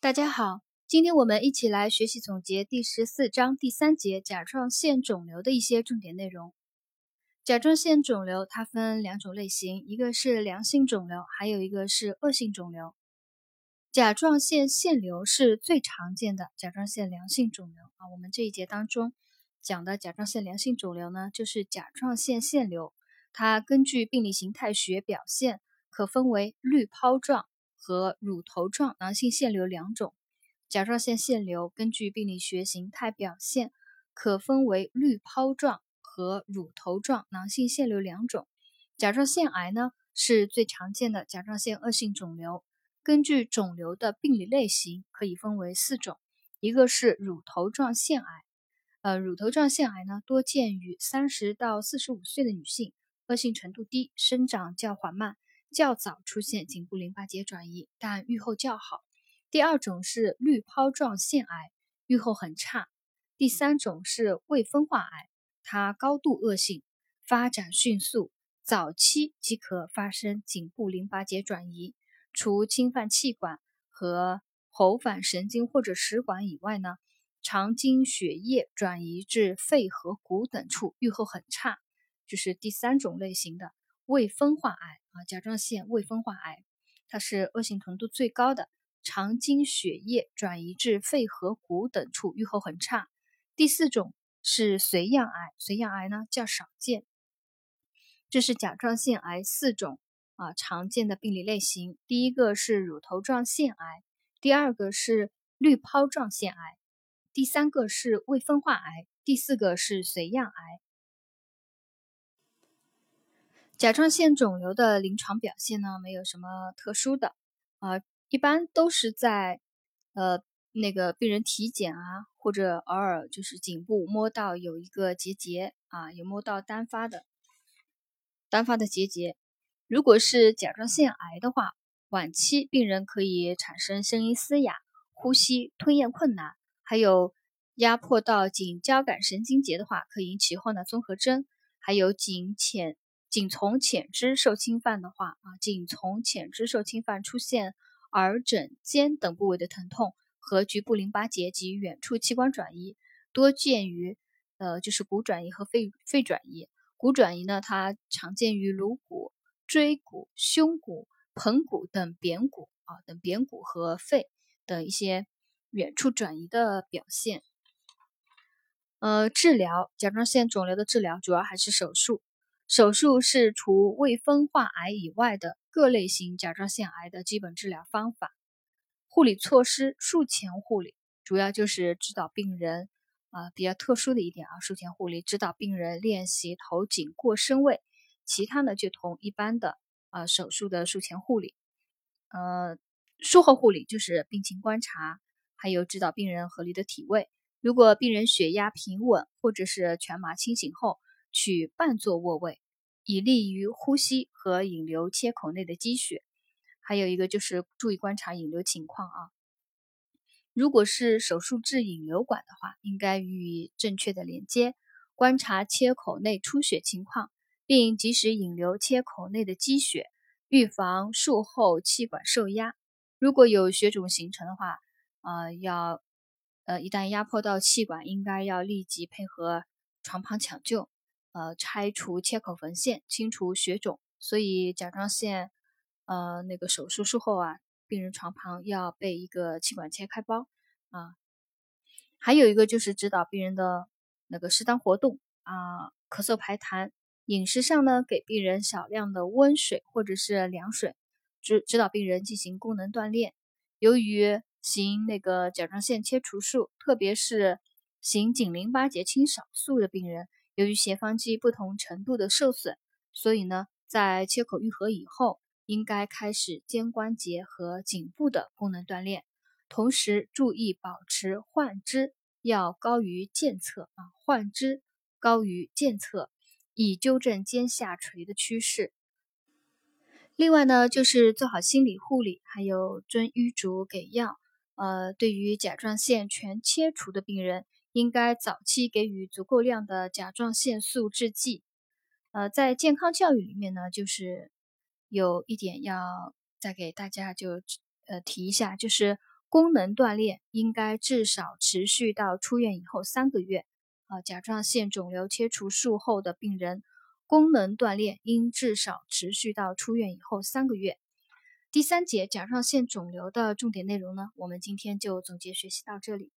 大家好，今天我们一起来学习总结第十四章第三节甲状腺肿瘤的一些重点内容。甲状腺肿瘤它分两种类型，一个是良性肿瘤，还有一个是恶性肿瘤。甲状腺腺瘤是最常见的甲状腺良性肿瘤啊。我们这一节当中讲的甲状腺良性肿瘤呢，就是甲状腺腺瘤。它根据病理形态学表现，可分为滤泡状。和乳头状囊性腺瘤两种，甲状腺腺瘤根据病理学形态表现，可分为滤泡状和乳头状囊性腺瘤两种。甲状腺癌呢是最常见的甲状腺恶性肿瘤，根据肿瘤的病理类型可以分为四种，一个是乳头状腺癌，呃，乳头状腺癌呢多见于三十到四十五岁的女性，恶性程度低，生长较缓慢。较早出现颈部淋巴结转移，但预后较好。第二种是滤泡状腺癌，预后很差。第三种是未分化癌，它高度恶性，发展迅速，早期即可发生颈部淋巴结转移。除侵犯气管和喉返神经或者食管以外呢，常经血液转移至肺和骨等处，预后很差。就是第三种类型的未分化癌啊。甲状腺未分化癌，它是恶性程度最高的，常经血液转移至肺和骨等处，预后很差。第四种是髓样癌，髓样癌呢较少见。这是甲状腺癌四种啊常见的病理类型。第一个是乳头状腺癌，第二个是滤泡状腺癌，第三个是未分化癌，第四个是髓样癌。甲状腺肿瘤的临床表现呢，没有什么特殊的，啊，一般都是在，呃，那个病人体检啊，或者偶尔就是颈部摸到有一个结节啊，有摸到单发的，单发的结节。如果是甲状腺癌的话，晚期病人可以产生声音嘶哑、呼吸吞咽困难，还有压迫到颈交感神经节的话，可引起患脑综合征，还有颈浅。仅从浅肢受侵犯的话啊，仅从浅肢受侵犯出现耳枕肩等部位的疼痛和局部淋巴结及远处器官转移，多见于呃就是骨转移和肺肺转移。骨转移呢，它常见于颅骨、椎骨、胸骨、盆骨等扁骨啊等扁骨和肺等一些远处转移的表现。呃，治疗甲状腺肿瘤的治疗主要还是手术。手术是除未分化癌以外的各类型甲状腺癌的基本治疗方法。护理措施，术前护理主要就是指导病人，啊，比较特殊的一点啊，术前护理指导病人练习头颈过身位，其他呢就同一般的啊手术的术前护理。呃，术后护理就是病情观察，还有指导病人合理的体位。如果病人血压平稳或者是全麻清醒后。取半坐卧位，以利于呼吸和引流切口内的积血。还有一个就是注意观察引流情况啊。如果是手术治引流管的话，应该予以正确的连接，观察切口内出血情况，并及时引流切口内的积血，预防术后气管受压。如果有血肿形成的话，呃，要呃一旦压迫到气管，应该要立即配合床旁抢救。呃，拆除切口缝线，清除血肿，所以甲状腺呃那个手术术后啊，病人床旁要备一个气管切开包啊。还有一个就是指导病人的那个适当活动啊，咳嗽排痰。饮食上呢，给病人少量的温水或者是凉水，指指导病人进行功能锻炼。由于行那个甲状腺切除术，特别是行颈淋巴结清扫术的病人。由于斜方肌不同程度的受损，所以呢，在切口愈合以后，应该开始肩关节和颈部的功能锻炼，同时注意保持患肢要高于健侧啊，患肢高于健侧，以纠正肩下垂的趋势。另外呢，就是做好心理护理，还有遵医嘱给药。呃，对于甲状腺全切除的病人。应该早期给予足够量的甲状腺素制剂。呃，在健康教育里面呢，就是有一点要再给大家就呃提一下，就是功能锻炼应该至少持续到出院以后三个月。啊，甲状腺肿瘤切除术后的病人，功能锻炼应至少持续到出院以后三个月。第三节甲状腺肿瘤的重点内容呢，我们今天就总结学习到这里。